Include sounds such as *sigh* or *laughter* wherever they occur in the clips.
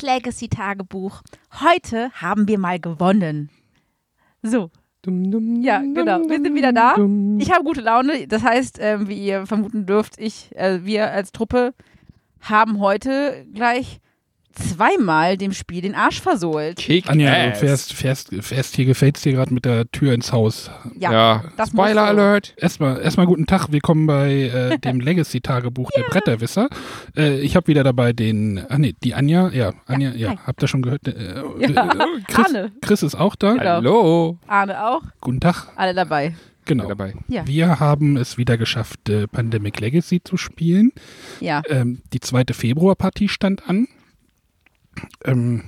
Das Legacy-Tagebuch. Heute haben wir mal gewonnen. So. Ja, genau. Wir sind wieder da. Ich habe gute Laune. Das heißt, ähm, wie ihr vermuten dürft, ich, äh, wir als Truppe haben heute gleich zweimal dem Spiel den Arsch versohlt. Kick Anja, ass. du fährst, fährst, fährst hier, gefällst dir gerade mit der Tür ins Haus. Ja, Ja, das Spoiler. Alert. Erstmal, erstmal guten Tag, willkommen bei äh, *laughs* dem Legacy-Tagebuch der Bretterwisser. Äh, ich habe wieder dabei den, ah nee, die Anja, ja, Anja, ja, hi. habt ihr schon gehört? Äh, Ja, äh, Chris, Arne. Chris ist auch da. Genau. Hallo. Arne auch. Guten Tag, Alle dabei. genau. Dabei. Ja. Wir haben es wieder geschafft, äh, Pandemic Legacy zu spielen. Ja. Ähm, die zweite Februarpartie stand an. Ähm,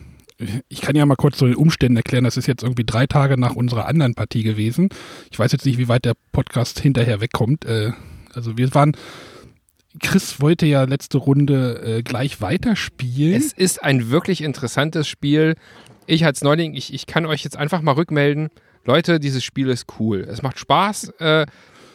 ich kann ja mal kurz so den Umständen erklären. Das ist jetzt irgendwie drei Tage nach unserer anderen Partie gewesen. Ich weiß jetzt nicht, wie weit der Podcast hinterher wegkommt. Äh, also wir waren. Chris wollte ja letzte Runde äh, gleich weiterspielen. Es ist ein wirklich interessantes Spiel. Ich als Neuling, ich, ich kann euch jetzt einfach mal rückmelden. Leute, dieses Spiel ist cool. Es macht Spaß. Äh,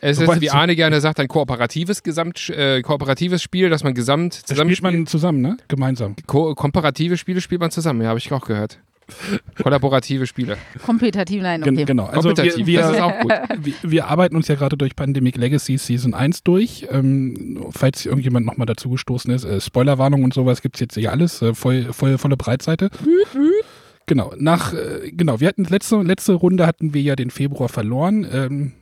es ist, wie Arne gerne sagt, ein kooperatives Gesamt, äh, kooperatives Spiel, dass man gesamt zusammen spielt man zusammen, ne? Gemeinsam. Ko komparative Spiele spielt man zusammen, ja, habe ich auch gehört. Kollaborative Spiele. Kompetitiv, nein, Gen okay. Genau. Also wir, Kompetitiv, wir, das ist auch gut. wir, wir arbeiten uns ja gerade durch Pandemic Legacy Season 1 durch. Ähm, falls irgendjemand nochmal dazu gestoßen ist, äh, Spoilerwarnung und sowas gibt es jetzt hier alles, äh, voll, voll, volle Breitseite. Genau, nach, äh, genau, wir hatten letzte, letzte Runde hatten wir ja den Februar verloren. Ähm,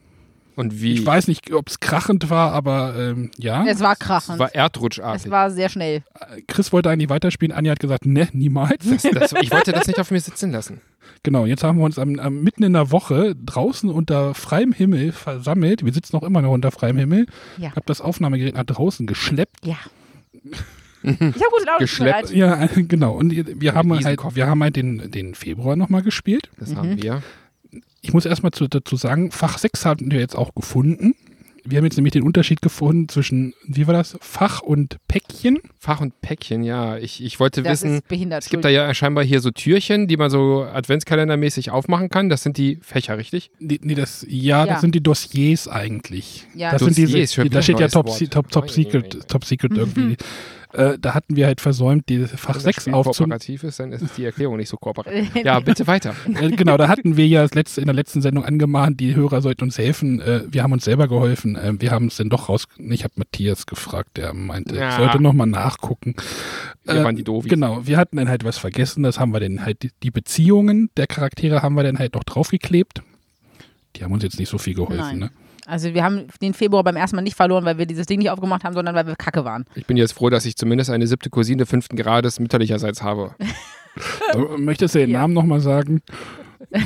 Und wie? ich weiß nicht, ob es krachend war, aber ähm, ja. Es war es krachend. war erdrutschartig. Es war sehr schnell. Chris wollte eigentlich weiterspielen, Anja hat gesagt, ne, niemals. das, das, ich wollte das nicht auf mir sitzen lassen. Genau, jetzt haben wir uns am, am, mitten in der Woche draußen unter freiem Himmel versammelt. Wir sitzen noch immer noch unter freiem Himmel. Ja. Hab das Aufnahmegerät nach draußen geschleppt. Ja. *laughs* Ich habe gute Laune. Geschleppt. Ja, *laughs* genau. Und wir haben halt, wir haben halt den, den Februar nochmal gespielt. Das Mhm. haben wir. Ich muss erstmal zu, dazu sagen, Fach 6 hatten wir jetzt auch gefunden. Wir haben jetzt nämlich den Unterschied gefunden zwischen, wie war das, Fach und Päckchen. Fach und Päckchen, ja. Ich, ich wollte Das wissen, es gibt da ja scheinbar hier so Türchen, die man so adventskalendermäßig aufmachen kann. Das sind die Fächer, richtig? Nee, nee das, ja, Ja. das sind die Dossiers eigentlich. Ja. das Dossiers, sind diese, die, da steht ja Top, Top, Top Secret, Top Secret irgendwie. Äh, da hatten wir halt versäumt, die Fach Wenn das 6 Spiel aufzunehmen. kooperativ ist, dann ist die Erklärung nicht so kooperativ. *laughs* Ja, bitte weiter. *laughs* Äh, genau, da hatten wir ja das letzte, in der letzten Sendung angemahnt, die Hörer sollten uns helfen. Äh, wir haben uns selber geholfen. Wir haben es dann doch raus. Ich habe Matthias gefragt, der meinte, Ja. ich sollte nochmal nachgucken. Wir Äh, waren die Doofies. Genau, wir hatten dann halt was vergessen. Das haben wir dann halt, die, die Beziehungen der Charaktere haben wir dann halt noch draufgeklebt. Die haben uns jetzt nicht so viel geholfen, Nein. ne? Also wir haben den Februar beim ersten Mal nicht verloren, weil wir dieses Ding nicht aufgemacht haben, sondern weil wir kacke waren. Ich bin jetzt froh, dass ich zumindest eine siebte Cousine fünften Grades mütterlicherseits habe. Möchtest du den *laughs* Ja. Namen nochmal sagen? *laughs*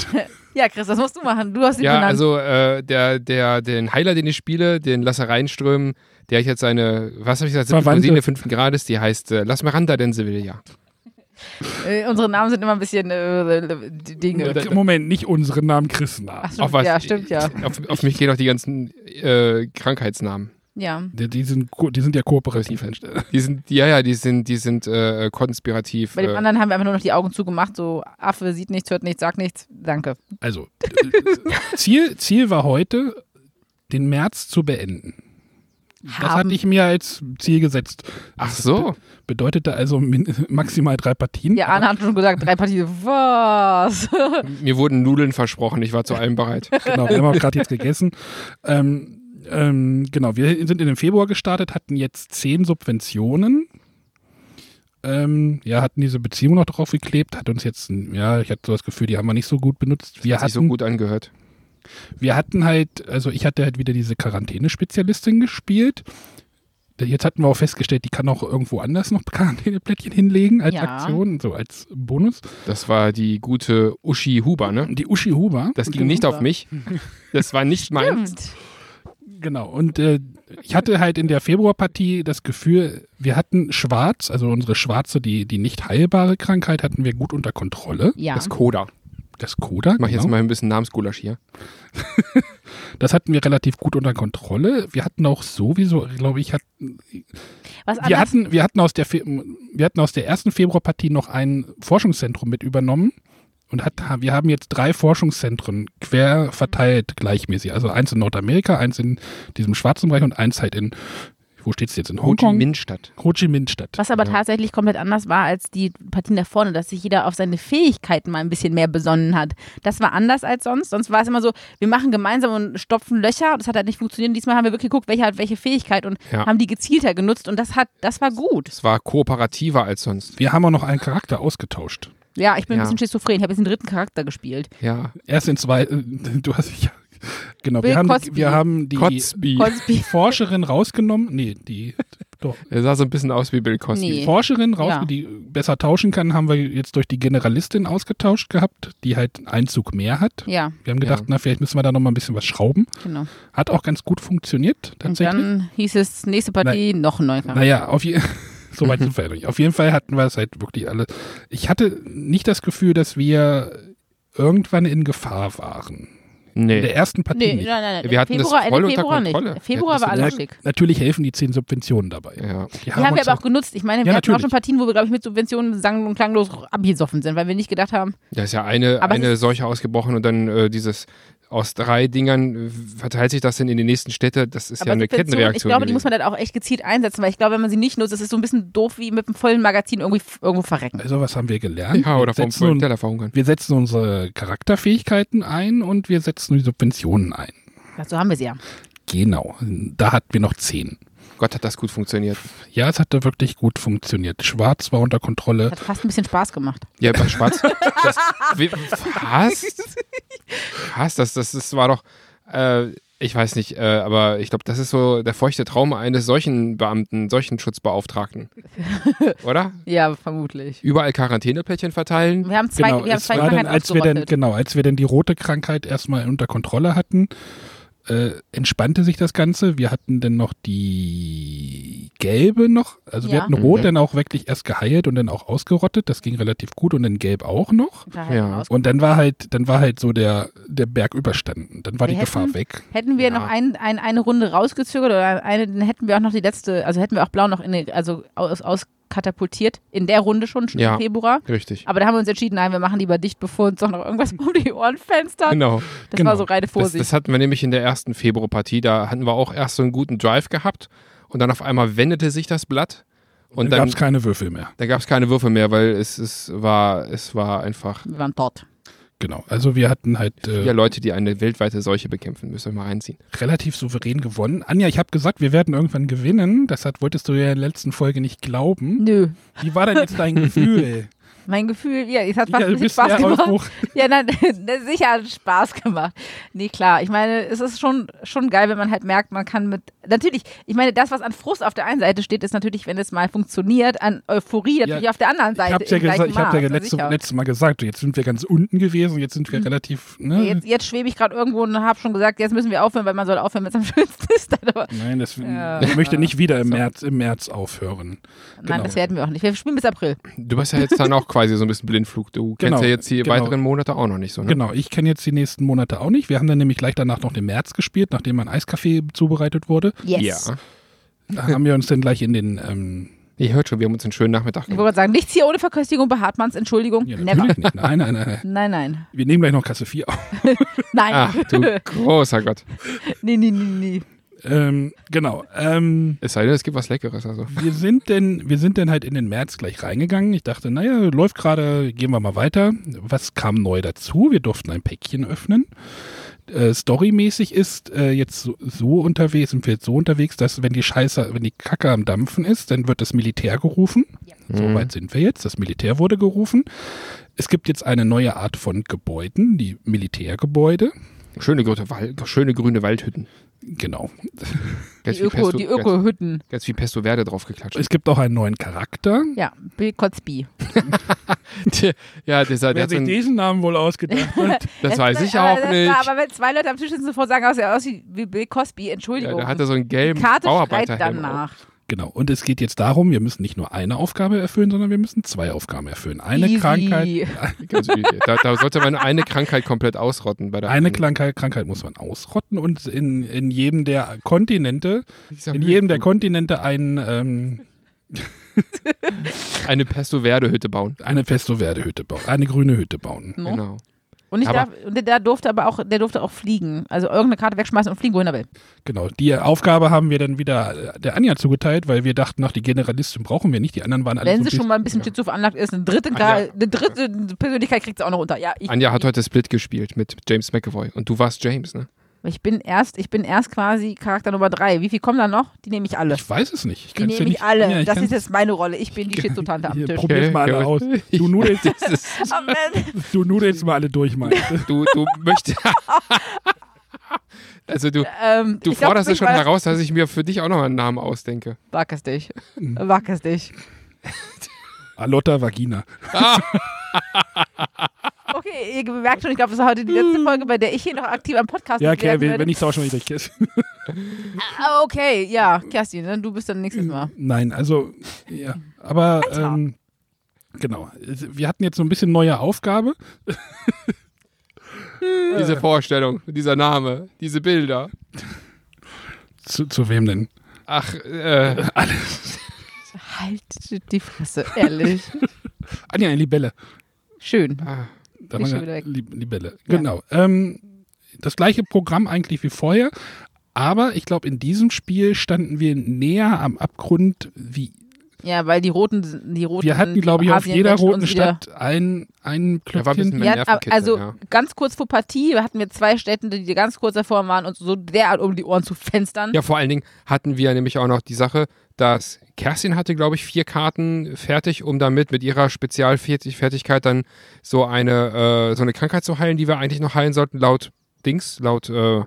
Ja, Chris, das musst du machen. Du hast ihn Ja, genannt. also äh, der, der, den Heiler, den ich spiele, den Lasse Reinström, der hat jetzt seine, was habe ich gesagt, siebte. Cousine fünften Grades, die heißt äh, Lass Miranda denn Sevilla. Äh, unsere Namen sind immer ein bisschen äh, Dinge. Moment, nicht unseren Namen, Chris Namen. Ach, stimmt, Auf was- ja, stimmt, ja. Auf, auf mich gehen auch die ganzen äh, Krankheitsnamen. Ja. Die, die, sind, die sind ja kooperativ. Die sind, ja, ja, die sind, die sind äh, konspirativ. Bei dem Äh, anderen haben wir einfach nur noch die Augen zugemacht, so Affe sieht nichts, hört nichts, sagt nichts. Danke. Also, äh, Ziel, Ziel war heute, den März zu beenden. Das hatte ich mir als Ziel gesetzt. ach so. Bedeutete also *laughs* maximal drei Partien. Ja, Arne hat schon gesagt, drei Partien. Was? *laughs* Mir wurden Nudeln versprochen, ich war zu allem bereit. *laughs* Genau, wir haben auch gerade jetzt gegessen. Ähm, ähm, genau, wir sind in den Februar gestartet, hatten jetzt zehn Subventionen. Ähm, ja, hatten diese Beziehung noch drauf geklebt, hat uns jetzt, ja, ich hatte so das Gefühl, die haben wir nicht so gut benutzt. Wir Hat sich so hatten, gut angehört. Wir hatten halt, also ich hatte halt wieder diese Quarantänespezialistin gespielt. Jetzt hatten wir auch festgestellt, die kann auch irgendwo anders noch *laughs* Quarantäneplättchen hinlegen als Ja. Aktion, so als Bonus. Das war die gute Uschi Huber, ne? Die Uschi Huber. Das ging nicht auf mich. *laughs* Das war nicht meins. Stimmt. Genau, und äh, ich hatte halt in der Februarpartie das Gefühl, wir hatten Schwarz, also unsere schwarze, die, die nicht heilbare Krankheit, hatten wir gut unter Kontrolle. Ja. Das Coda. Das Koda, Ich mach genau, jetzt mal ein bisschen Namensgulasch hier. *laughs* das hatten wir relativ gut unter Kontrolle. Wir hatten auch sowieso, glaube ich, hatten, Was wir, hatten, wir, hatten aus der wir hatten aus der ersten Februarpartie noch ein Forschungszentrum mit übernommen. Und hat, wir haben jetzt drei Forschungszentren quer verteilt gleichmäßig. Also eins in Nordamerika, eins in diesem schwarzen Bereich und eins halt in, wo steht es jetzt? In Ho Chi? Minh-Stadt. Ho Chi Minh-Stadt. Was aber Ja. tatsächlich komplett anders war als die Partien da vorne, dass sich jeder auf seine Fähigkeiten mal ein bisschen mehr besonnen hat. Das war anders als sonst. Sonst war es immer so, wir machen gemeinsam und stopfen Löcher. Das hat halt nicht funktioniert. Diesmal haben wir wirklich geguckt, welcher hat welche Fähigkeit und Ja. haben die gezielter genutzt und das hat, das war gut. Es war kooperativer als sonst. Wir haben auch noch einen Charakter ausgetauscht. Ja, ich bin ein Ja. bisschen schizophren. Ich habe jetzt den dritten Charakter gespielt. Ja. Erst in zwei, äh, du hast, ja, genau, Bill wir haben, Cosby. wir haben die Cosby. Cosby. *laughs* Forscherin rausgenommen, nee, die, doch, Er sah so ein bisschen aus wie Bill Cosby. Nee. Forscherin raus, Ja. die besser tauschen kann, haben wir jetzt durch die Generalistin ausgetauscht gehabt, die halt einen Zug mehr hat. Ja, Wir haben gedacht, Ja. na, vielleicht müssen wir da noch mal ein bisschen was schrauben. genau. Hat auch ganz gut funktioniert, Und tatsächlich. dann hieß es, nächste Partie, noch ein neuer Charakter. Naja, auf jeden *laughs* so weit *laughs* sind wir ja nicht. Auf jeden Fall hatten wir es halt wirklich alle. Ich hatte nicht das Gefühl, dass wir irgendwann in Gefahr waren. In der Nee. ersten Partie Nee, nicht. nein, nein, nein. Wir hatten das Februar, voll Ende unter Februar Kontrolle. nicht. Februar Wir war alles schick. Natürlich helfen die zehn Subventionen dabei. Ja. Die haben wir uns aber auch genutzt. Ich meine, wir Ja, hatten auch schon Partien, wo wir, glaube ich, mit Subventionen sang- und klanglos abgesoffen sind, weil wir nicht gedacht haben, Da ist ja eine, Aber eine ist- Seuche ausgebrochen und dann äh, dieses aus drei Dingern äh, verteilt sich das denn in die nächsten Städte. Das ist ja eine Kettenreaktion. Ich glaube, die muss man dann auch echt gezielt einsetzen, weil ich glaube, wenn man sie nicht nutzt, ist es so ein bisschen doof wie mit einem vollen Magazin irgendwie irgendwo verrecken. Also was haben wir gelernt? ja, oder wir, vom setzen, vollen Teller verhungern. wir setzen unsere Charakterfähigkeiten ein und wir setzen die Subventionen ein. So haben wir sie ja. Genau. Da hatten wir noch zehn. Gott, hat das gut funktioniert. Ja, es hatte wirklich gut funktioniert. Schwarz war unter Kontrolle. Hat fast ein bisschen Spaß gemacht. Ja, bei Schwarz. *laughs* das, wie, was? Was? Das, das, das war doch. Äh, ich weiß nicht, äh, aber ich glaube, das ist so der feuchte Traum eines solchen Beamten, solchen Schutzbeauftragten. *laughs* Oder? Ja, vermutlich. Überall Quarantäneplättchen verteilen. Wir haben zwei, Genau, wir haben zwei dann, als wir ausgerottet. genau, als wir dann die rote Krankheit erstmal unter Kontrolle hatten, äh, entspannte sich das Ganze. Wir hatten dann noch die gelbe noch, also wir Ja. hatten rot Mhm. dann auch wirklich erst geheilt und dann auch ausgerottet. Das ging relativ gut und dann gelb auch noch. Wir Ja. aus- Und dann war halt, dann war halt so der, der Berg überstanden. Dann war Wir die Gefahr hätten- weg. Hätten wir Ja. noch ein, ein, eine Runde rausgezögert oder eine, dann hätten wir auch noch die letzte, also hätten wir auch blau noch in, also aus, auskatapultiert in der Runde schon, schon Ja. im Februar. Richtig. Aber da haben wir uns entschieden, nein, wir machen lieber dicht, bevor uns doch noch irgendwas *laughs* um die Ohren fenstert. Genau. Das Genau. war so reine Das, Vorsicht. das hatten wir nämlich in der ersten Februarpartie. Da hatten wir auch erst so einen guten Drive gehabt und dann auf einmal wendete sich das Blatt und dann dann, gab es keine Würfel mehr. da gab es keine Würfel mehr, weil es, es, war, es war einfach wir waren dort. Genau. Also wir hatten halt äh, vier Leute, die eine weltweite Seuche bekämpfen. Müssen wir mal reinziehen. relativ souverän gewonnen. Anja, ich habe gesagt, wir werden irgendwann gewinnen. Das hat, wolltest du ja in der letzten Folge nicht glauben. Nö. Wie war denn jetzt dein *laughs* Gefühl? Mein Gefühl, ja, es hat fast Ja, Spaß gemacht. Aufbruch. Ja, nein, *laughs* sicher hat Spaß gemacht. Nee, klar. Ich meine, es ist schon, schon geil, wenn man halt merkt, man kann mit. Natürlich, ich meine, das, was an Frust auf der einen Seite steht, ist natürlich, wenn es mal funktioniert, an Euphorie natürlich auf der anderen Ich Seite. habe ja, gesagt, ich hab ja letzte, letztes Mal gesagt, jetzt sind wir ganz unten gewesen, jetzt sind wir relativ. Ne? Jetzt, jetzt schwebe ich gerade irgendwo und habe schon gesagt, jetzt müssen wir aufhören, weil man soll aufhören, wenn es am *laughs* schönsten ist. Aber Nein, das, Ja. ich möchte nicht wieder im So. März, im März aufhören. nein, Genau. das werden wir auch nicht. Wir spielen bis April. Du bist ja jetzt dann auch quasi so ein bisschen Blindflug. Du kennst Genau, ja jetzt die genau. weiteren Monate auch noch nicht so, ne? Genau, ich kenne jetzt die nächsten Monate auch nicht. Wir haben dann nämlich gleich danach noch den März gespielt, nachdem mein Eiskaffee zubereitet wurde. Yes. Ja. Da haben wir uns dann gleich in den. Ähm, Ihr hört schon, wir haben uns einen schönen Nachmittag Ich gemacht. wollte gerade sagen, nichts hier ohne Verköstigung bei Hartmanns, Entschuldigung. ja, Never. natürlich nicht. Nein, nein, nein, nein. Nein. Wir nehmen gleich noch Kasse 4 auf. *laughs* Nein. Ach du großer Gott. nee, nee, nee, nee. Ähm, genau. Ähm, Es sei denn, es gibt was Leckeres. Also. wir sind denn, wir sind dann halt in den März gleich reingegangen. Ich dachte, naja, läuft gerade, gehen wir mal weiter. Was kam neu dazu? Wir durften ein Päckchen öffnen. Äh, storymäßig ist äh, jetzt so, so unterwegs, sind wir jetzt so unterwegs, dass wenn die Scheiße, wenn die Kacke am Dampfen ist, dann wird das Militär gerufen. So Mhm. weit sind wir jetzt. Das Militär wurde gerufen. Es gibt jetzt eine neue Art von Gebäuden, die Militärgebäude. Schöne, grüne Wald, schöne grüne Waldhütten. Genau. *laughs* Ganz Die, Öko, die ganz, Öko-Hütten. ganz viel Pesto Verde draufgeklatscht. Es gibt auch einen neuen Charakter. Ja, Bill Cosby. *laughs* ja, dieser, der Wer hat sich diesen Namen wohl ausgedacht hat. *laughs* das weiß ich aber, auch nicht. War, aber wenn zwei Leute am Tisch sitzen sofort sagen, aus, er aussieht wie Bill Cosby, Ja, Entschuldigung. der hatte so einen die gelben Karte schreit Bauarbeiterhelm. auf. Genau. Und es geht jetzt darum, wir müssen nicht nur eine Aufgabe erfüllen, sondern wir müssen zwei Aufgaben erfüllen. Eine Easy. Krankheit, *laughs* da, da sollte man eine Krankheit komplett ausrotten. Bei der eine. Krankheit, Krankheit muss man ausrotten und in, in jedem der Kontinente, in jedem der Kontinente ein, ähm, eine Pesto Verde Hütte bauen. eine Pesto Verde Hütte bauen, eine grüne Hütte bauen. No? Genau. Und, ich Aber- darf, und der, durfte aber auch, der durfte auch fliegen. Also irgendeine Karte wegschmeißen und fliegen, wohin er will. Genau, die Aufgabe haben wir dann wieder äh, der Anja zugeteilt, weil wir dachten, nach die Generalistin brauchen wir nicht. Die anderen waren alle Wenn so sie schon mal ein bisschen schizo veranlagt ist, eine dritte, Anja. eine dritte Persönlichkeit kriegt sie auch noch unter. Ja, ich, Anja hat heute Split gespielt mit James McAvoy und du warst James, ne? Ich bin erst, ich bin erst quasi Charakter Nummer drei. Wie viel kommen da noch? Die nehme ich alle. Ich weiß es nicht. Ich Die nehme ich nicht, alle. Ja, ich das ist jetzt meine Rolle. Ich bin die Schizotante am Tisch. Probier's mal alle aus. *laughs* Du nudelst, Oh, du nudelst mal alle durch, Mann. *laughs* du, du möchtest. *laughs* also du, Ähm, du glaub, forderst für es schon heraus, dass ich mir für dich auch noch einen Namen ausdenke. Wag es dich. Wag es dich. Alotta Vagina. Okay, ihr bemerkt schon, ich glaube, das ist heute die letzte Folge, bei der ich hier noch aktiv am Podcast Ja, werden okay, wenn, wenn ich es auch schon wieder kriege. Ah, Okay, ja, Kerstin, ne, du bist dann nächstes Mal. Nein, also, ja. Aber, ähm, genau. Wir hatten jetzt so ein bisschen neue Aufgabe. *laughs* Diese Vorstellung, dieser Name, diese Bilder. Zu, zu wem denn? Ach, äh, Halt die Fresse, ehrlich. *laughs* Anja, eine Libelle. Schön. ah, Da war ja. Lib Libelle. Ja. Genau. Ähm, das gleiche Programm eigentlich wie vorher. Aber ich glaube, in diesem Spiel standen wir näher am Abgrund wie. Ja, weil die roten, die roten. Wir hatten, glaube ich, auf jeder roten Stadt ein, ein Da war ein bisschen Klöpfchen. mehr Ja, Nervenkitzel, also ja. ganz kurz vor Partie hatten wir zwei Städte, die ganz kurz davor waren, uns so derart um die Ohren zu fenstern. Ja, vor allen Dingen hatten wir nämlich auch noch die Sache, dass Kerstin hatte, glaube ich, vier Karten fertig, um damit mit ihrer Spezialfertigkeit dann so eine, äh, so eine Krankheit zu heilen, die wir eigentlich noch heilen sollten, laut Dings, laut, äh,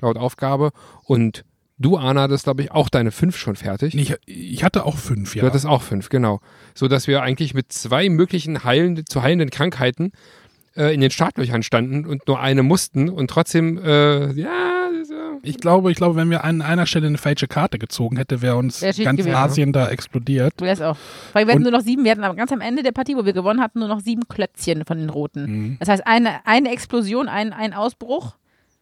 laut Aufgabe. Und du, Anna, hattest, glaube ich, auch deine fünf schon fertig. Ich, ich hatte auch fünf, Du ja. hattest auch fünf, genau. So dass wir eigentlich mit zwei möglichen heilen, zu heilenden Krankheiten äh, in den Startlöchern standen und nur eine mussten und trotzdem, äh, ja. Ich glaube, ich glaube, wenn wir an einer Stelle eine falsche Karte gezogen hätte, wäre uns Wär ganz gewesen. Asien da explodiert. Du lässt auch. Weil wir hatten nur noch sieben, wir hatten aber ganz am Ende der Partie, wo wir gewonnen hatten, nur noch sieben Klötzchen von den roten. Mhm. Das heißt, eine, eine Explosion, ein, ein Ausbruch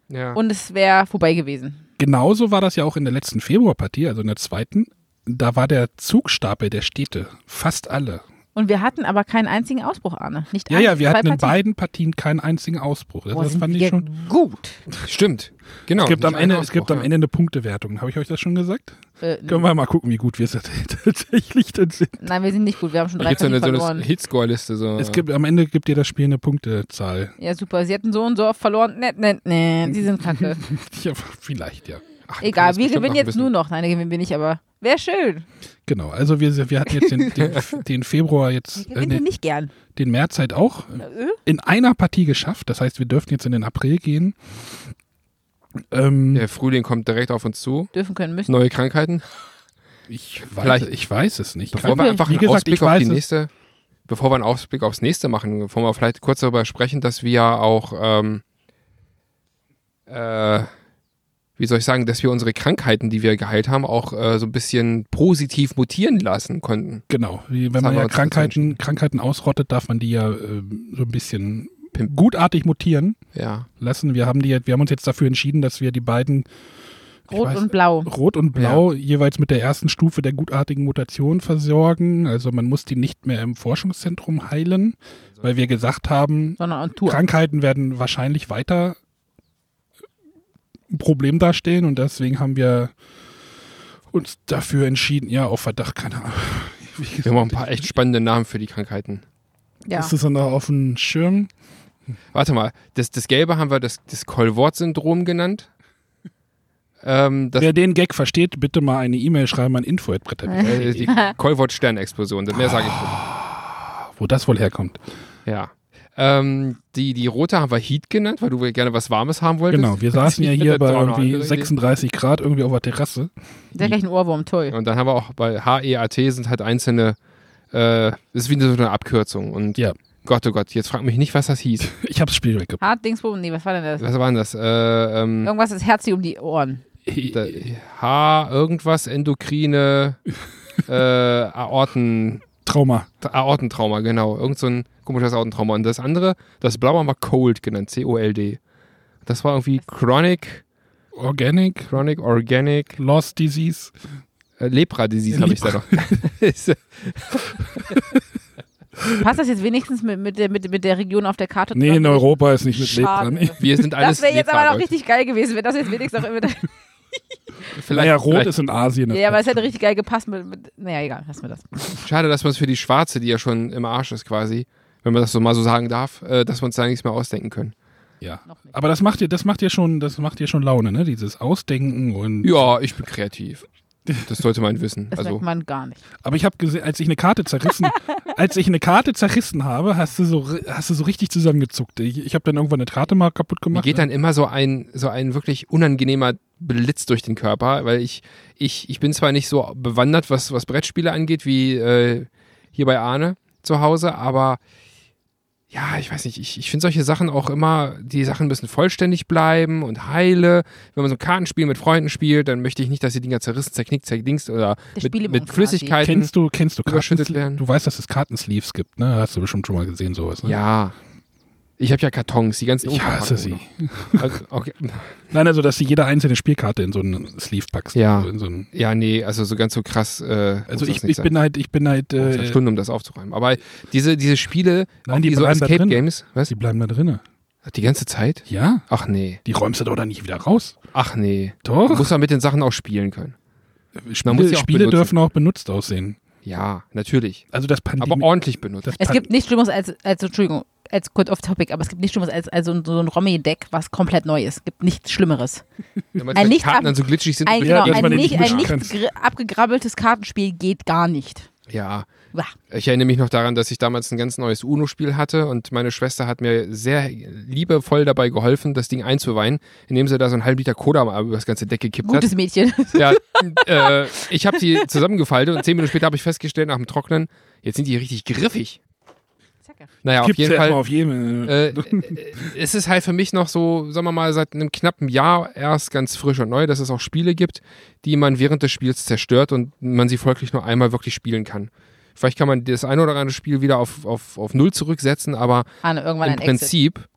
ja. und es wäre vorbei gewesen. Genauso war das ja auch in der letzten Februarpartie, also in der zweiten. Da war der Zugstapel der Städte, fast alle. Und wir hatten aber keinen einzigen Ausbruch, Arne. Nicht Ja, einen, ja, wir hatten in Partien. beiden Partien keinen einzigen Ausbruch. Das, Boah, das fand ich schon. gut. Stimmt, genau. Es gibt, am Ende, es gibt Ausbruch, am Ende eine Punktewertung. Habe ich euch das schon gesagt? Äh, Können wir mal gucken, wie gut wir *laughs* tatsächlich dann sind. nein, wir sind nicht gut. Wir haben schon Da drei gibt es so Partien so verloren. eine Hitscore-Liste. So. Es gibt, am Ende gibt dir das Spiel eine Punktezahl. ja, super. Sie hatten so und so oft verloren. Nee, nee, nee, die sind kacke. *laughs* Ja, vielleicht, ja. Ach, Egal, wir gewinnen jetzt nur noch. Nein, gewinnen wir nicht, aber wäre schön. Genau, also wir, wir hatten jetzt den, den, *laughs* den Februar jetzt, äh, Gewinnen wir den, nicht gern. den März halt auch Äh? in einer Partie geschafft. Das heißt, wir dürften jetzt in den April gehen. Ähm, Der Frühling kommt direkt auf uns zu. Dürfen können müssen. Neue Krankheiten. ich, weiß, *laughs* vielleicht- ich weiß es nicht. Bevor wir einfach einen gesagt, Ausblick ich auf die nächste, bevor wir einen Ausblick aufs nächste machen, bevor wir vielleicht kurz darüber sprechen, dass wir auch, ähm, äh, wie soll ich sagen, dass wir unsere Krankheiten, die wir geheilt haben, auch äh, so ein bisschen positiv mutieren lassen konnten. Genau, wie, Das wenn haben man ja Krankheiten, Krankheiten ausrottet, darf man die ja ähm, so ein bisschen Pimpen. gutartig mutieren Ja. lassen. Wir haben, die, wir haben uns jetzt dafür entschieden, dass wir die beiden Rot weiß- und Blau. Rot und Blau jeweils mit der ersten Stufe der gutartigen Mutation versorgen. Also man muss die nicht mehr im Forschungszentrum heilen, weil wir gesagt haben. Krankheiten werden wahrscheinlich weiter ein Problem darstellen und deswegen haben wir uns dafür entschieden, ja, auf Verdacht, keine Ahnung. *laughs* Wir haben auch ein paar echt spannende Namen für die Krankheiten. Ja. Ist das dann noch auf dem Schirm? Warte mal, das, das Gelbe haben wir das, das Kolwort-Syndrom genannt. Ähm, das Wer den Gag versteht, bitte mal eine E-Mail schreiben an info.bretter. *laughs* äh, die Kolwort-Sternexplosion, mehr sage ich nicht. Wo das wohl herkommt. Ja. Ähm, die, die rote haben wir Heat genannt, weil du gerne was Warmes haben wolltest. Genau, wir *laughs* saßen ja hier bei irgendwie eine andere Idee. 36 Grad irgendwie auf der Terrasse. Der gleich ein Ohrwurm, toll. Und dann haben wir auch bei HEAT sind halt einzelne, äh, das ist wie so eine Abkürzung. Und Ja. Gott, oh Gott, jetzt frag mich nicht, was das hieß. *laughs* Ich hab's Spiel weggebracht. Hart Dingsbum, nee, was war denn das? Was war denn das? Äh, ähm, Irgendwas ist Herz um die Ohren. *laughs* H, irgendwas, endokrine, äh, Aorten, Trauma. Aortentrauma, genau. Irgend so ein komisches Aortentrauma. Und das andere, das blaue haben wir Cold genannt, C-O-L-D. Das war irgendwie Chronic, Organic. Chronic Organic Lost Disease. äh, Lepra-Disease habe ich da noch. Ist, *laughs* Passt das jetzt wenigstens mit, mit, der, mit, mit der Region auf der Karte? Nee, in Europa ist nicht mit Schade. Leb dran. Wir sind alles Das wäre jetzt aber noch richtig geil gewesen, wenn das jetzt wenigstens auch immer. *laughs* Vielleicht, Naja, Rot vielleicht- ist in Asien. ja, aber es hätte richtig geil gepasst mit. mit naja, egal, lassen wir das. Schade, dass man es für die Schwarze, die ja schon im Arsch ist quasi, wenn man das so mal so sagen darf, äh, dass wir uns da nichts mehr ausdenken können. Ja. Aber das macht dir, das macht dir schon, das macht dir schon Laune, ne? Dieses Ausdenken und. Ja, ich bin kreativ. Das sollte man wissen. Das Also, merkt man gar nicht. Aber ich habe gesehen, als ich eine Karte zerrissen, *laughs* als ich eine Karte zerrissen habe, hast du so, hast du so richtig zusammengezuckt. Ich, ich habe dann irgendwann eine Karte mal kaputt mir gemacht. geht dann immer so ein, so ein wirklich unangenehmer Blitz durch den Körper, weil ich, ich, ich bin zwar nicht so bewandert, was, was Brettspiele angeht, wie äh, hier bei Arne zu Hause, aber ja, ich weiß nicht, ich, ich finde solche Sachen auch immer, die Sachen müssen vollständig bleiben und heile. Wenn man so ein Kartenspiel mit Freunden spielt, dann möchte ich nicht, dass die Dinger zerrissen, zerknickt, zerdingst oder Der mit, mit quasi. Flüssigkeiten. Kennst du, kennst du überschüttet werden. Du weißt, dass es Kartensleeves gibt, ne? Hast du bestimmt schon mal gesehen, sowas. Ne? Ja. Ich habe ja Kartons, die ganzen Ich hasse sie. *laughs* Also, okay. Nein, also, dass du jede einzelne Spielkarte in so einen Sleeve packst. Ja. Also, in so einen, Ja, nee, also so ganz so krass. Äh, also muss ich, nicht ich bin halt, ich bin halt, äh, Stunden, um das aufzuräumen. Aber diese, diese Spiele, Nein, die die so Escape drin. Games, was? die bleiben da drinnen. Die ganze Zeit? Ja? Ach nee. Die räumst du doch dann nicht wieder raus. Ach nee. Doch. Du musst ja mit den Sachen auch spielen können. Spiele, muss sie auch Spiele dürfen auch benutzt aussehen. Ja, natürlich. Also das Aber Pandemie. ordentlich benutzt. Es Pan- gibt nichts Schlimmeres als, als Entschuldigung, als kurz off topic, aber es gibt nichts Schlimmeres als, als so, ein Romy-Deck, was komplett neu ist. Es gibt nichts Schlimmeres. Wenn man ein die nicht Karten ab- dann so glitschig sind. Ein, Ja, genau, man ein nicht, ein nicht abgegrabbeltes Kartenspiel geht gar nicht. Ja. Ich erinnere mich noch daran, dass ich damals ein ganz neues UNO-Spiel hatte und meine Schwester hat mir sehr liebevoll dabei geholfen, das Ding einzuweihen, indem sie da so einen halben Liter Cola über das ganze Deck gekippt Gutes hat. Mädchen. Ja, *laughs* äh, ich habe die zusammengefaltet und zehn Minuten später habe ich festgestellt, nach dem Trocknen, jetzt sind die richtig griffig. Naja, auf jeden ja Fall. auf. Äh, äh, es ist halt für mich noch so, sagen wir mal, seit einem knappen Jahr erst ganz frisch und neu, dass es auch Spiele gibt, die man während des Spiels zerstört und man sie folglich nur einmal wirklich spielen kann. Vielleicht kann man das eine oder andere Spiel wieder auf, auf, auf Null zurücksetzen, aber Anne, irgendwann im ein Exit. Prinzip,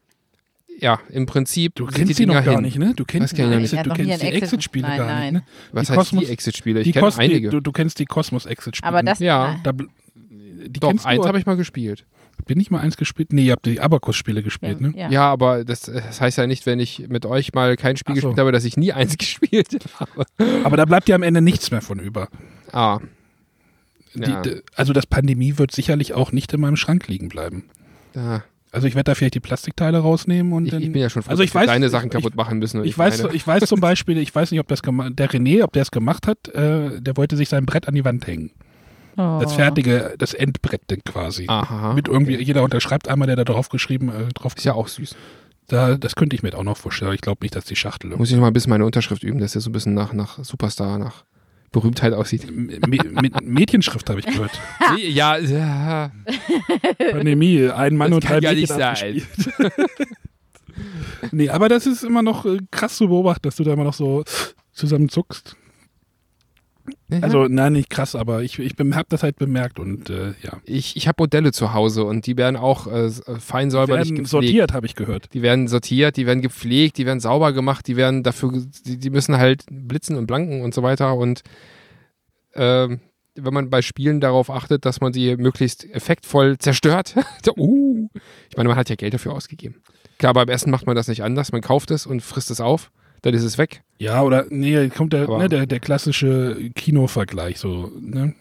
ja, im Prinzip. du kennst die sie noch gar hin. nicht, ne? Du kennst die nicht. Du kennst die ein Exit- Exit-Spiele gar nein. nicht, ne? Was Die heißt die Exit-Spiele? Ich Die kenne einige. Die, du, du kennst die Kosmos-Exit-Spiele. Aber das, Ja. Da, die Doch, eins habe ich mal gespielt. Bin ich mal eins gespielt? Nee, ihr habt die Abacus-Spiele gespielt, ja, ne? ja. Ja, aber das, das heißt ja nicht, wenn ich mit euch mal kein Spiel Ach so. gespielt habe, dass ich nie eins *laughs* gespielt habe. Aber da bleibt ja am Ende nichts mehr von über. Ah. Die, Ja. also das Pandemie wird sicherlich auch nicht in meinem Schrank liegen bleiben. ja. Also ich werde da vielleicht die Plastikteile rausnehmen und Ich, dann. ich bin ja schon froh, Also ich dass wir weiß- deine Sachen ich- kaputt machen müssen. und ich weiß, ich weiß zum Beispiel, ich weiß nicht, ob das der René, ob der es gemacht hat, äh, der wollte sich sein Brett an die Wand hängen. Oh. Das fertige, das Endbrett dann quasi. Aha. Mit irgendwie, jeder unterschreibt einmal, der da drauf geschrieben, äh, drauf. Ist ja auch süß. Da, das könnte ich mir jetzt auch noch vorstellen. aber Ich glaube nicht, dass die Schachtel Muss ich noch mal ein bisschen meine Unterschrift üben, dass der so ein bisschen nach, nach Superstar, nach Berühmtheit aussieht. Mädchenschrift habe ich gehört. *laughs* ja, ja. Pandemie, ein Mann Das und kann drei ja nicht abgespielt. *laughs* nee, aber das ist immer noch äh, krass zu beobachten, dass du da immer noch so zusammenzuckst. Also, nein, nicht krass, aber ich, ich habe das halt bemerkt und äh, ja. ich, ich habe Modelle zu Hause und die werden auch äh, fein säuberlich Werden gepflegt. sortiert, habe ich gehört. Die werden sortiert, die werden gepflegt, die werden sauber gemacht, die werden dafür, die, die müssen halt blitzen und blanken und so weiter. Und ähm, wenn man bei Spielen darauf achtet, dass man sie möglichst effektvoll zerstört, *laughs* uh, ich meine, man hat ja Geld dafür ausgegeben. Klar, beim Essen macht man das nicht anders, man kauft es und frisst es auf, dann ist es weg. Ja, oder nee, kommt der, ne, der, der klassische Kinovergleich so, ne?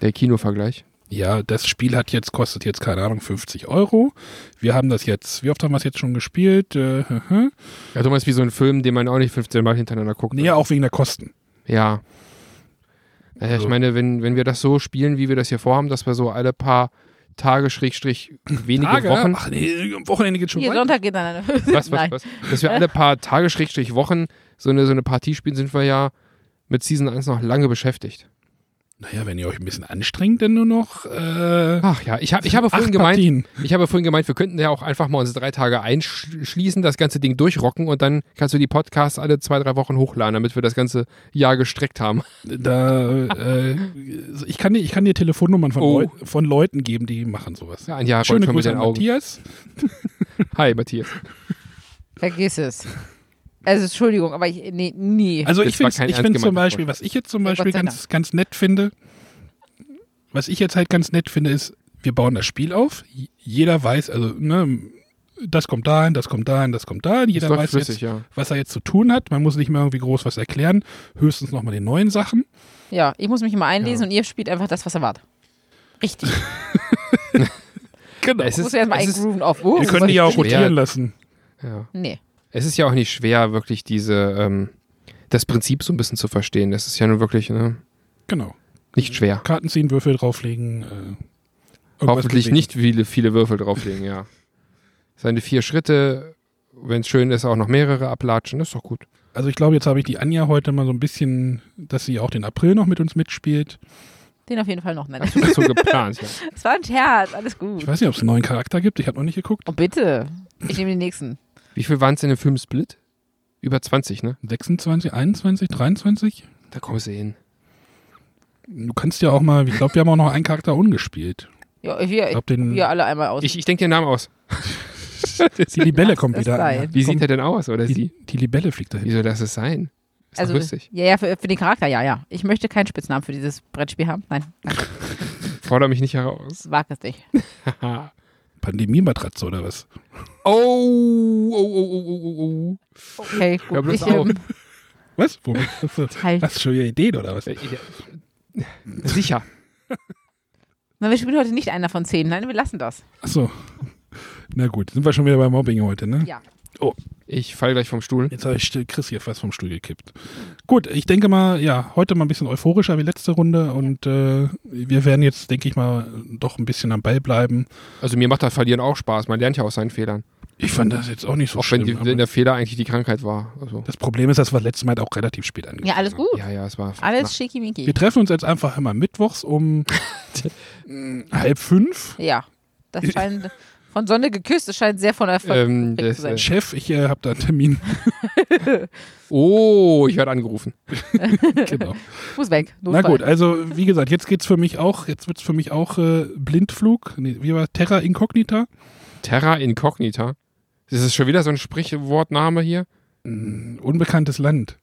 Der Kinovergleich. Ja, das Spiel hat jetzt, kostet jetzt, keine Ahnung, 50 Euro. Wir haben das jetzt, wie oft haben wir es jetzt schon gespielt? Äh. Ja, du meinst wie so ein Film, den man auch nicht 15 Mal hintereinander guckt. nee, auch wegen der Kosten. Ja. Naja, ich Also- meine, wenn, wenn wir das so spielen, wie wir das hier vorhaben, dass wir so alle paar Tage, Schrägstrich, wenige Tage? Wochen, Ach nee, am Wochenende geht schon Hier, weiter. Sonntag geht dann was, was, was, dass wir alle paar Tage, Schrägstrich, Wochen so eine, so eine Partie spielen, sind wir ja mit Season 1 noch lange beschäftigt. Naja, wenn ihr euch ein bisschen anstrengt, dann nur noch äh, Ach ja, ich, hab, ich habe vorhin gemeint, Partien. ich habe vorhin gemeint, wir könnten ja auch einfach mal unsere drei Tage einschließen, das ganze Ding durchrocken und dann kannst du die Podcasts alle zwei, drei Wochen hochladen, damit wir das ganze Jahr gestreckt haben. Da, äh, ich, kann dir, ich kann dir Telefonnummern von, Oh. Leu von Leuten geben, die machen sowas. Ja, ein Jahr Schöne Grüße an. Matthias. *laughs* Hi, Matthias. Vergiss es. Also, Entschuldigung, aber ich, nee, nie. Also ich finde ich find's zum Beispiel, was ich jetzt zum Beispiel ganz, ganz nett finde, was ich jetzt halt ganz nett finde, ist, wir bauen das Spiel auf. Jeder weiß, also, ne, das kommt dahin, das kommt dahin, das kommt dahin. Jeder weiß flüssig, jetzt, ja. was er jetzt zu tun hat. Man muss nicht mehr irgendwie groß was erklären. Höchstens nochmal die neuen Sachen. Ja, ich muss mich immer einlesen Ja. und ihr spielt einfach das, was erwartet. Richtig. *laughs* Genau. Es Ich muss ist, ja erstmal es eingrooven auf. Oh, Wir können die ja auch rotieren lassen. ja. Nee. Es ist ja auch nicht schwer, wirklich diese, ähm, das Prinzip so ein bisschen zu verstehen. Das ist ja nun wirklich ne, Genau. nicht schwer. Karten ziehen, Würfel drauflegen. Äh, Hoffentlich bewegen. nicht viele, viele Würfel drauflegen, ja. Seine vier Schritte, wenn es schön ist, auch noch mehrere ablatschen, das ist doch gut. Also ich glaube, jetzt habe ich die Anja heute mal so ein bisschen, dass sie auch den April noch mit uns mitspielt. Den auf jeden Fall noch nennen. Das ist so geplant, ja. *laughs* Das war ein Scherz, alles gut. Ich weiß nicht, ob es einen neuen Charakter gibt. Ich habe noch nicht geguckt. Oh, bitte. Ich nehme den nächsten. Wie viel waren es in dem Film Split? Über 20, ne? 26, 21, 23? Da kommst du hin. Du kannst ja auch mal, ich glaube, wir haben auch noch einen Charakter ungespielt. Ja, wir, Ich glaube, den, wir alle einmal aus. Ich, ich denke den Namen aus. die Libelle kommt wieder. sein. Wie sieht er denn aus, oder die, sie? die Libelle fliegt dahin. Wie soll das es sein? Ist also, lustig. ja, ja, für, für den Charakter, ja, ja. Ich möchte keinen Spitznamen für dieses Brettspiel haben. Nein, *laughs* Forder mich nicht heraus. wag es nicht. *laughs* Pandemie-Matratze oder was? oh, oh, oh, oh, oh, oh. Okay, gut. Ja, bloß ich, auch. ähm, Was? Womit? Hast du, *laughs* halt. hast du schon wieder Ideen oder was? Sicher. Na, wir spielen heute nicht einer von zehn. Nein, wir lassen das. Achso. Na gut, sind wir schon wieder bei Mobbing heute, ne? Ja. Ich fall gleich vom Stuhl. Jetzt habe ich Chris hier fast vom Stuhl gekippt. Gut, ich denke mal, ja, heute mal ein bisschen euphorischer wie letzte Runde und äh, wir werden jetzt, denke ich mal, doch ein bisschen am Ball bleiben. Also mir macht das Verlieren auch Spaß. Man lernt ja aus seinen Fehlern. Ich fand das jetzt auch nicht so Auch wenn, schlimm. aber wenn der Fehler eigentlich die Krankheit war. Also, das Problem ist, dass wir letztes Mal auch relativ spät angefangen Ja, alles gut. ja, ja, es war. Alles schickimicki. Wir treffen uns jetzt einfach immer mittwochs um *laughs* halb fünf. Ja. Das scheint von Sonne geküsst. Das scheint sehr von Erfolg Ähm, zu sein. äh, Chef, ich äh, habe da einen Termin. *laughs* Oh, ich werde angerufen. *laughs* genau. Muss weg. Na Notfall. gut, also wie gesagt, jetzt geht's für mich auch, jetzt wird's für mich auch äh, Blindflug. Nee, wie war Terra Incognita? Terra Incognita. Das ist schon wieder so ein Sprichwortname hier. Mm, unbekanntes Land.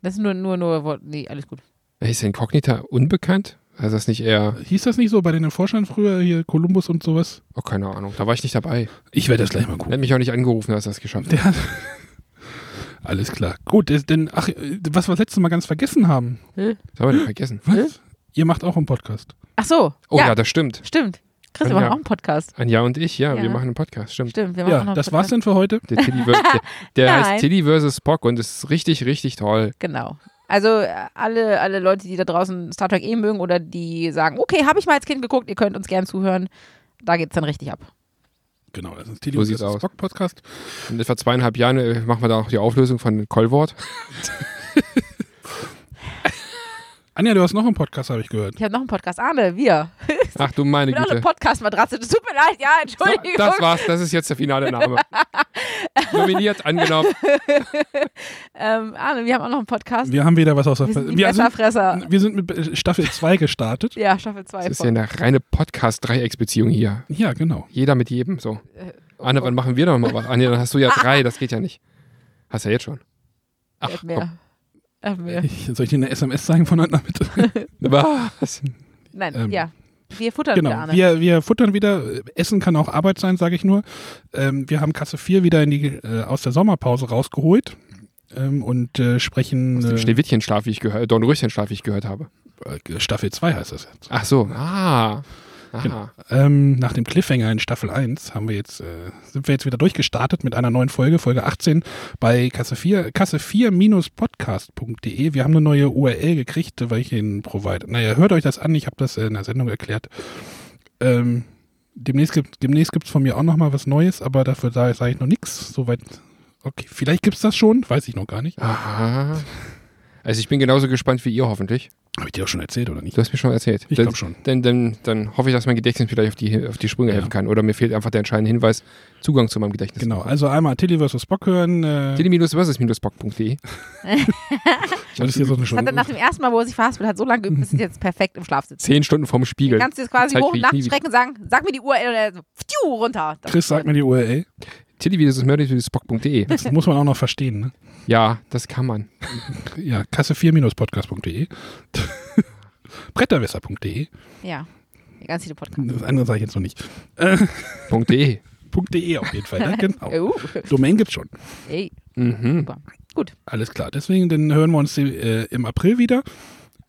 Das ist nur, nur, nur, Wort- nee, alles gut. Ist Incognita unbekannt? Also das nicht eher. Hieß das nicht so bei den Forschern früher, hier Kolumbus und sowas? Oh, keine Ahnung. Da war ich nicht dabei. Ich werde das gleich mal Er gucken. hat mich auch nicht angerufen, dass er es geschafft hat. Der hat *laughs* Alles klar. Gut, das- denn, ach, was wir das letzte Mal ganz vergessen haben. Das haben wir denn vergessen. Was? Ihr macht auch einen Podcast. Ach so. Oh ja, ja, das stimmt. stimmt. Chris, wir machen auch einen Podcast. Anja und ich, ja, Ja. wir machen einen Podcast, stimmt. Stimmt, wir machen Ja, einen das war's denn für heute. Der, Tilly der, der *laughs* heißt Tilly vs. Spock und ist richtig, richtig toll. Genau. Also äh, alle, alle Leute, die da draußen Star Trek eh mögen oder die sagen, okay, habe ich mal als Kind geguckt, ihr könnt uns gern zuhören. Da geht's dann richtig ab. Genau, das ist So Tilly sieht's vs. aus. Spock Podcast. In etwa zweieinhalb Jahren äh, machen wir da auch die Auflösung von Kollwort. *laughs* Anja, du hast noch einen Podcast, habe ich gehört. Ich habe noch einen Podcast. Arne, wir. *laughs* Ach du meine Ich bin auch eine Güte. Podcast-Matratze. Das tut mir leid, ja, So, Entschuldigung. das war's, das ist jetzt der finale Name. *laughs* Nominiert, angenommen. *laughs* ähm, Arne, wir haben auch noch einen Podcast. Wir haben wieder was aus der Wir sind wir sind, wir sind mit Staffel 2 gestartet. Ja, Staffel 2. Das ist ja eine reine Podcast-Dreiecksbeziehung hier. Ja, genau. Jeder mit jedem, so. Äh, Anne, wann machen wir doch mal was? Anne, dann hast du ja drei, das geht ja nicht. Hast ja jetzt schon. Ach, mehr. Mehr. Ich, soll ich dir eine SMS sagen von heute Nachmittag? *laughs* Was? Nein, Ähm, ja. Wir futtern wieder, Genau, Arne. wir, wir futtern wieder. Essen kann auch Arbeit sein, sage ich nur. Ähm, wir haben Kasse 4 wieder in die, äh, aus der Sommerpause rausgeholt ähm, und äh, sprechen. Aus dem Äh, Schneewittchenschlaf, wie ich gehört, Dornröschenschlaf, wie ich gehört habe. äh, Staffel 2 heißt das jetzt. Ach so, ah. Aha. Genau. Ähm, nach dem Cliffhanger in Staffel 1 haben wir jetzt, äh, sind wir jetzt wieder durchgestartet mit einer neuen Folge, Folge 18 bei Kasse 4, Kasse 4-podcast.de. Wir haben eine neue URL gekriegt, weil ich den Provider. Naja, hört euch das an, ich habe das in der Sendung erklärt. Ähm, demnächst gibt demnächst gibt's von mir auch noch mal was Neues, aber dafür sage sag ich noch nichts. Soweit. Okay, vielleicht gibt's das schon, weiß ich noch gar nicht. Aha. Also ich bin genauso gespannt wie ihr hoffentlich. Habe ich dir auch schon erzählt oder nicht? Du hast mir schon erzählt. Ich glaube schon. Dann, dann, dann hoffe ich, dass mein Gedächtnis vielleicht auf die, auf die Sprünge Ja. helfen kann. Oder mir fehlt einfach der entscheidende Hinweis, Zugang zu meinem Gedächtnis. Genau, also einmal Tilly vs. Spock hören. Äh, Tilly-versus-bock.de *laughs* das ist hier so eine Das hat nach dem ersten Mal, wo er sich verhaspelt hat, so lange geübt, bis er jetzt perfekt im Schlaf sitzt. Zehn Stunden vorm Spiegel. Du kannst jetzt quasi Zeit hoch und und sagen, sag mir die URL und er so, pfiuh, runter. Das Chris, sag mir die URL. Tilly-versus-bock.de Das muss man auch noch verstehen, ne? Ja, das kann man. Ja, Kasse4-podcast.de. Bretterwässer.de. Ja. Ganz viele Podcasts. Das andere sage ich jetzt noch nicht. .de. .de auf jeden Fall, ne? *laughs* genau. Oh. Domain gibt's schon. Ey, Mhm. super. Gut. Alles klar. Deswegen, dann hören wir uns äh, im April wieder.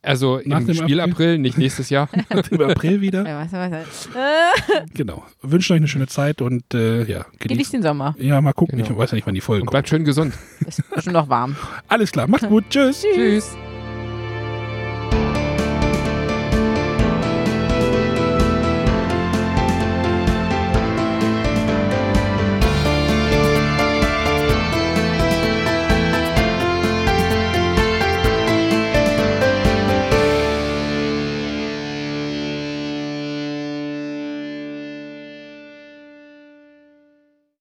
Also Nach im dem Spiel April? April, nicht nächstes Jahr. *laughs* Im April wieder. Ja, was, was, was. *laughs* Genau. Wünschen euch eine schöne Zeit und äh, ja, genießt den Sommer. Ja, mal gucken. Genau. Ich weiß ja nicht, wann die Folgen Und kommen. bleibt schön gesund. Ist bestimmt noch warm. Alles klar. Macht's gut. Tschüss. Tschüss.